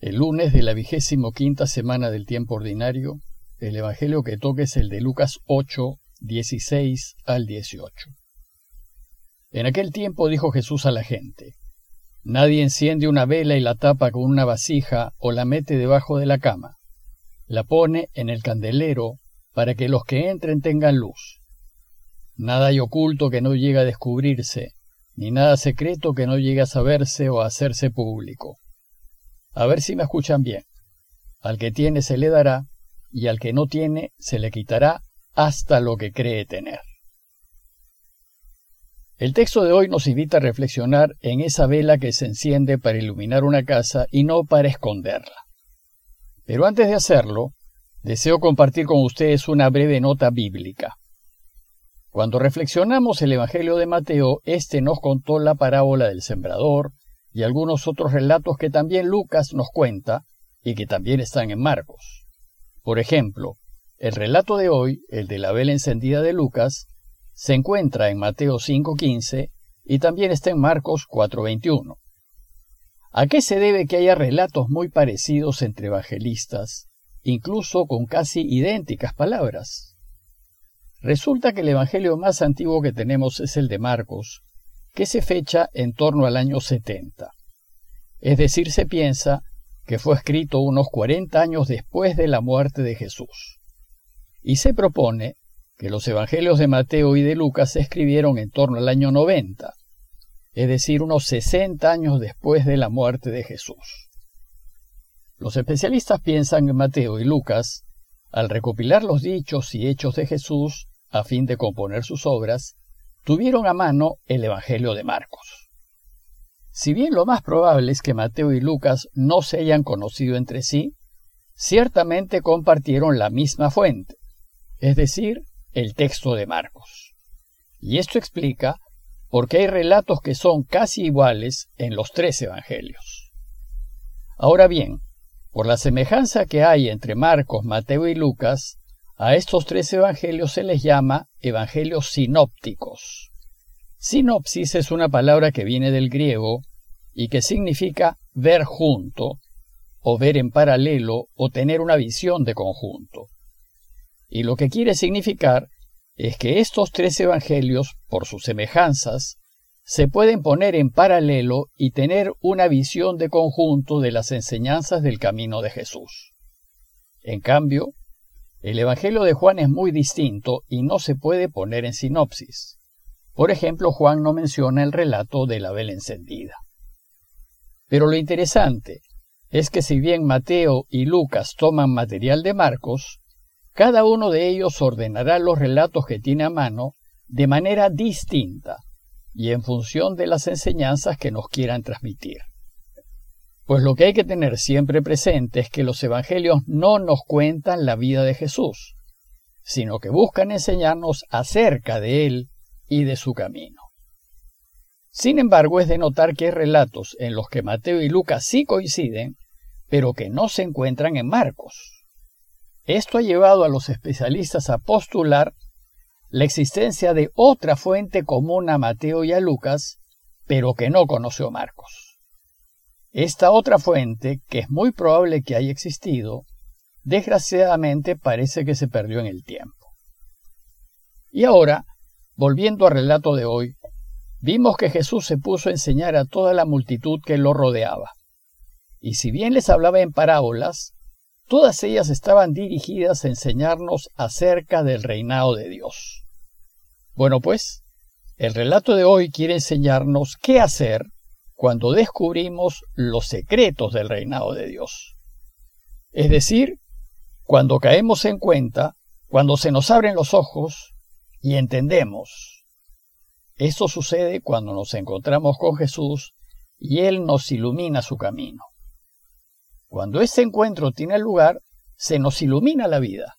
El lunes de la vigésimo quinta semana del tiempo ordinario, el Evangelio que toca es el de Lucas 8, 16 al 18. En aquel tiempo dijo Jesús a la gente, Nadie enciende una vela y la tapa con una vasija o la mete debajo de la cama. La pone en el candelero para que los que entren tengan luz. Nada hay oculto que no llegue a descubrirse, ni nada secreto que no llegue a saberse o a hacerse público. A ver si me escuchan bien. Al que tiene se le dará, y al que no tiene se le quitará hasta lo que cree tener. El texto de hoy nos invita a reflexionar en esa vela que se enciende para iluminar una casa y no para esconderla. Pero antes de hacerlo, deseo compartir con ustedes una breve nota bíblica. Cuando reflexionamos el Evangelio de Mateo, éste nos contó la parábola del sembrador, y algunos otros relatos que también Lucas nos cuenta y que también están en Marcos. Por ejemplo, el relato de hoy, el de la vela encendida de Lucas, se encuentra en Mateo 5.15 y también está en Marcos 4.21. ¿A qué se debe que haya relatos muy parecidos entre evangelistas, incluso con casi idénticas palabras? Resulta que el evangelio más antiguo que tenemos es el de Marcos, que se fecha en torno al año 70. Es decir, se piensa que fue escrito unos 40 años después de la muerte de Jesús. Y se propone que los evangelios de Mateo y de Lucas se escribieron en torno al año 90, es decir, unos 60 años después de la muerte de Jesús. Los especialistas piensan que Mateo y Lucas, al recopilar los dichos y hechos de Jesús a fin de componer sus obras, tuvieron a mano el Evangelio de Marcos. Si bien lo más probable es que Mateo y Lucas no se hayan conocido entre sí, ciertamente compartieron la misma fuente, es decir, el texto de Marcos. Y esto explica por qué hay relatos que son casi iguales en los tres evangelios. Ahora bien, por la semejanza que hay entre Marcos, Mateo y Lucas, a estos tres evangelios se les llama evangelios sinópticos. Sinopsis es una palabra que viene del griego y que significa ver junto, o ver en paralelo, o tener una visión de conjunto. Y lo que quiere significar es que estos tres evangelios, por sus semejanzas, se pueden poner en paralelo y tener una visión de conjunto de las enseñanzas del camino de Jesús. En cambio, el Evangelio de Juan es muy distinto y no se puede poner en sinopsis. Por ejemplo, Juan no menciona el relato de la vela encendida. Pero lo interesante es que si bien Mateo y Lucas toman material de Marcos, cada uno de ellos ordenará los relatos que tiene a mano de manera distinta y en función de las enseñanzas que nos quieran transmitir. Pues lo que hay que tener siempre presente es que los evangelios no nos cuentan la vida de Jesús, sino que buscan enseñarnos acerca de Él y de su camino. Sin embargo, es de notar que hay relatos en los que Mateo y Lucas sí coinciden, pero que no se encuentran en Marcos. Esto ha llevado a los especialistas a postular la existencia de otra fuente común a Mateo y a Lucas, pero que no conoció Marcos. Esta otra fuente, que es muy probable que haya existido, desgraciadamente parece que se perdió en el tiempo. Y ahora, volviendo al relato de hoy, vimos que Jesús se puso a enseñar a toda la multitud que lo rodeaba. Y si bien les hablaba en parábolas, todas ellas estaban dirigidas a enseñarnos acerca del reinado de Dios. Bueno, pues, el relato de hoy quiere enseñarnos qué hacer cuando descubrimos los secretos del reinado de Dios. Es decir, cuando caemos en cuenta, cuando se nos abren los ojos y entendemos. Eso sucede cuando nos encontramos con Jesús y Él nos ilumina su camino. Cuando ese encuentro tiene lugar, se nos ilumina la vida.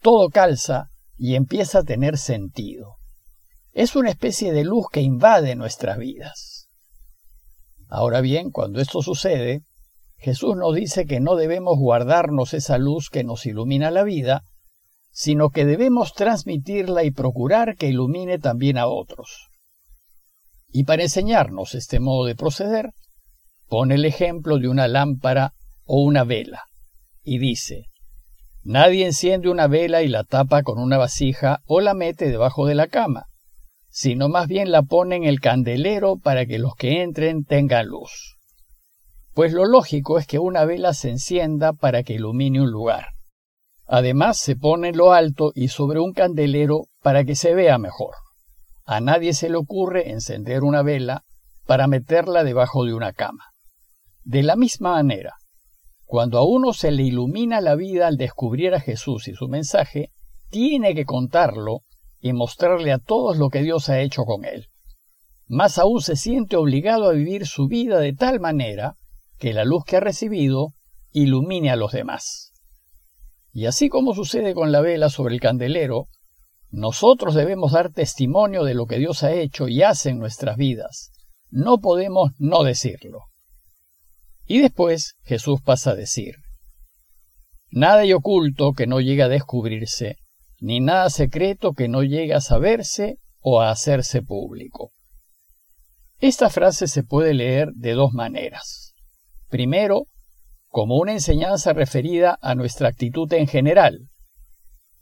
Todo calza y empieza a tener sentido. Es una especie de luz que invade nuestras vidas. Ahora bien, cuando esto sucede, Jesús nos dice que no debemos guardarnos esa luz que nos ilumina la vida, sino que debemos transmitirla y procurar que ilumine también a otros. Y para enseñarnos este modo de proceder, pone el ejemplo de una lámpara o una vela, y dice, Nadie enciende una vela y la tapa con una vasija o la mete debajo de la cama, sino más bien la pone en el candelero para que los que entren tengan luz. Pues lo lógico es que una vela se encienda para que ilumine un lugar. Además se pone en lo alto y sobre un candelero para que se vea mejor. A nadie se le ocurre encender una vela para meterla debajo de una cama. De la misma manera, cuando a uno se le ilumina la vida al descubrir a Jesús y su mensaje, tiene que contarlo y mostrarle a todos lo que Dios ha hecho con él. Más aún se siente obligado a vivir su vida de tal manera que la luz que ha recibido ilumine a los demás. Y así como sucede con la vela sobre el candelero, nosotros debemos dar testimonio de lo que Dios ha hecho y hace en nuestras vidas. No podemos no decirlo. Y después Jesús pasa a decir, Nada hay oculto que no llegue a descubrirse, ni nada secreto que no llegue a saberse o a hacerse público. Esta frase se puede leer de dos maneras. Primero, como una enseñanza referida a nuestra actitud en general.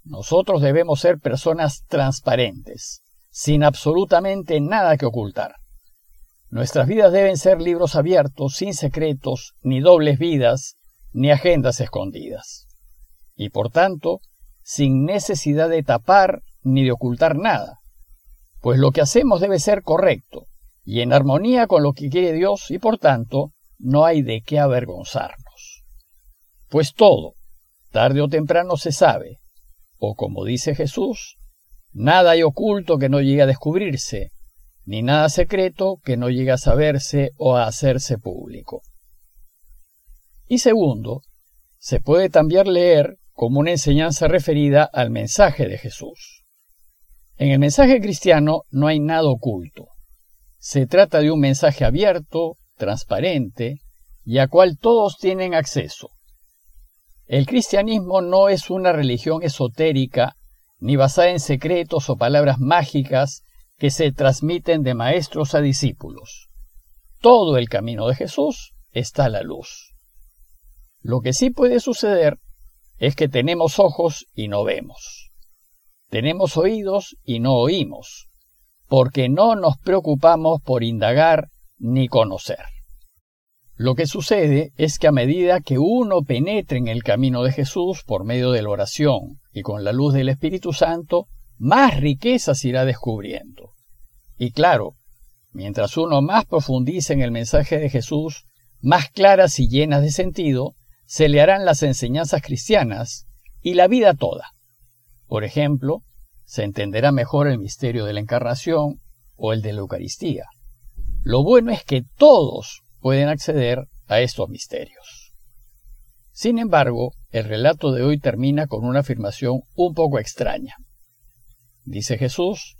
Nosotros debemos ser personas transparentes, sin absolutamente nada que ocultar. Nuestras vidas deben ser libros abiertos, sin secretos, ni dobles vidas, ni agendas escondidas. Y por tanto, sin necesidad de tapar ni de ocultar nada, pues lo que hacemos debe ser correcto y en armonía con lo que quiere Dios y por tanto no hay de qué avergonzarnos. Pues todo, tarde o temprano se sabe, o como dice Jesús, nada hay oculto que no llegue a descubrirse, ni nada secreto que no llegue a saberse o a hacerse público. Y segundo, se puede también leer como una enseñanza referida al mensaje de Jesús. En el mensaje cristiano no hay nada oculto. Se trata de un mensaje abierto, transparente, y a cual todos tienen acceso. El cristianismo no es una religión esotérica, ni basada en secretos o palabras mágicas que se transmiten de maestros a discípulos. Todo el camino de Jesús está a la luz. Lo que sí puede suceder es que tenemos ojos y no vemos. Tenemos oídos y no oímos, porque no nos preocupamos por indagar ni conocer. Lo que sucede es que a medida que uno penetre en el camino de Jesús por medio de la oración y con la luz del Espíritu Santo, más riquezas irá descubriendo. Y claro, mientras uno más profundice en el mensaje de Jesús, más claras y llenas de sentido, se le harán las enseñanzas cristianas y la vida toda. Por ejemplo, se entenderá mejor el misterio de la encarnación o el de la Eucaristía. Lo bueno es que todos pueden acceder a estos misterios. Sin embargo, el relato de hoy termina con una afirmación un poco extraña. Dice Jesús,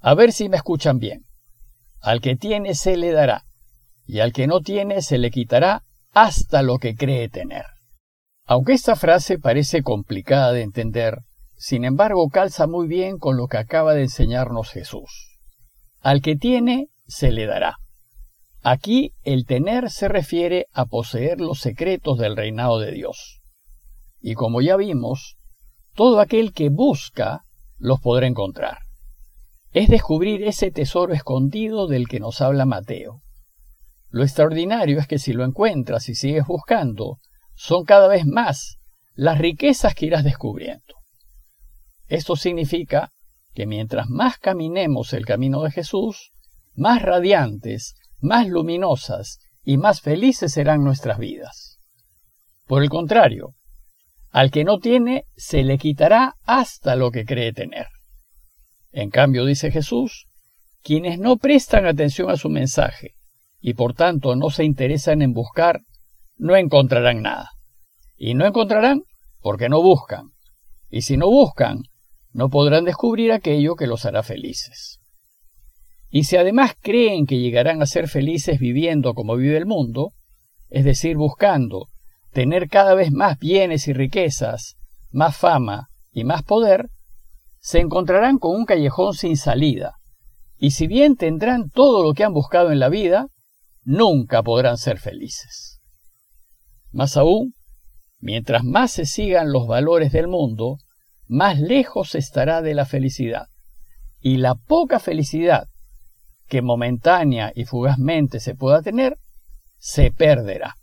a ver si me escuchan bien. Al que tiene se le dará, y al que no tiene se le quitará hasta lo que cree tener. Aunque esta frase parece complicada de entender, sin embargo calza muy bien con lo que acaba de enseñarnos Jesús. Al que tiene se le dará. Aquí el tener se refiere a poseer los secretos del reinado de Dios. Y como ya vimos, todo aquel que busca los podrá encontrar es descubrir ese tesoro escondido del que nos habla Mateo. Lo extraordinario es que si lo encuentras y sigues buscando, son cada vez más las riquezas que irás descubriendo. Esto significa que mientras más caminemos el camino de Jesús, más radiantes, más luminosas y más felices serán nuestras vidas. Por el contrario, al que no tiene se le quitará hasta lo que cree tener. En cambio, dice Jesús, quienes no prestan atención a su mensaje y por tanto no se interesan en buscar, no encontrarán nada. Y no encontrarán porque no buscan. Y si no buscan, no podrán descubrir aquello que los hará felices. Y si además creen que llegarán a ser felices viviendo como vive el mundo, es decir, buscando tener cada vez más bienes y riquezas, más fama y más poder, se encontrarán con un callejón sin salida, y si bien tendrán todo lo que han buscado en la vida, nunca podrán ser felices. Más aún, mientras más se sigan los valores del mundo, más lejos estará de la felicidad. Y la poca felicidad que momentánea y fugazmente se pueda tener, se perderá.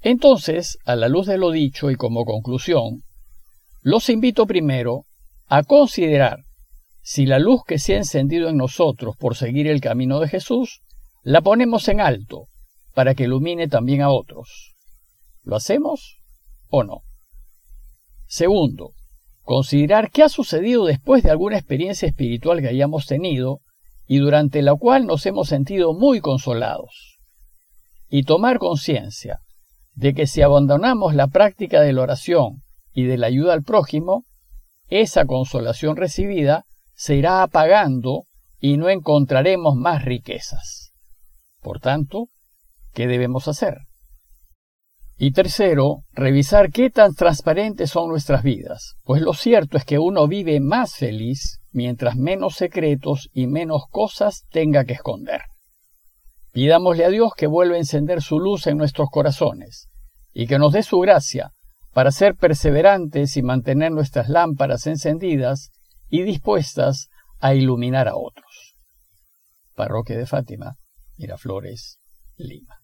Entonces, a la luz de lo dicho y como conclusión, los invito primero a considerar si la luz que se ha encendido en nosotros por seguir el camino de Jesús, la ponemos en alto para que ilumine también a otros. ¿Lo hacemos o no? Segundo, considerar qué ha sucedido después de alguna experiencia espiritual que hayamos tenido y durante la cual nos hemos sentido muy consolados. Y tomar conciencia de que si abandonamos la práctica de la oración y de la ayuda al prójimo, esa consolación recibida se irá apagando y no encontraremos más riquezas. Por tanto, ¿qué debemos hacer? Y tercero, revisar qué tan transparentes son nuestras vidas, pues lo cierto es que uno vive más feliz mientras menos secretos y menos cosas tenga que esconder. Pidámosle a Dios que vuelva a encender su luz en nuestros corazones y que nos dé su gracia para ser perseverantes y mantener nuestras lámparas encendidas y dispuestas a iluminar a otros. Parroquia de Fátima, Miraflores, Lima.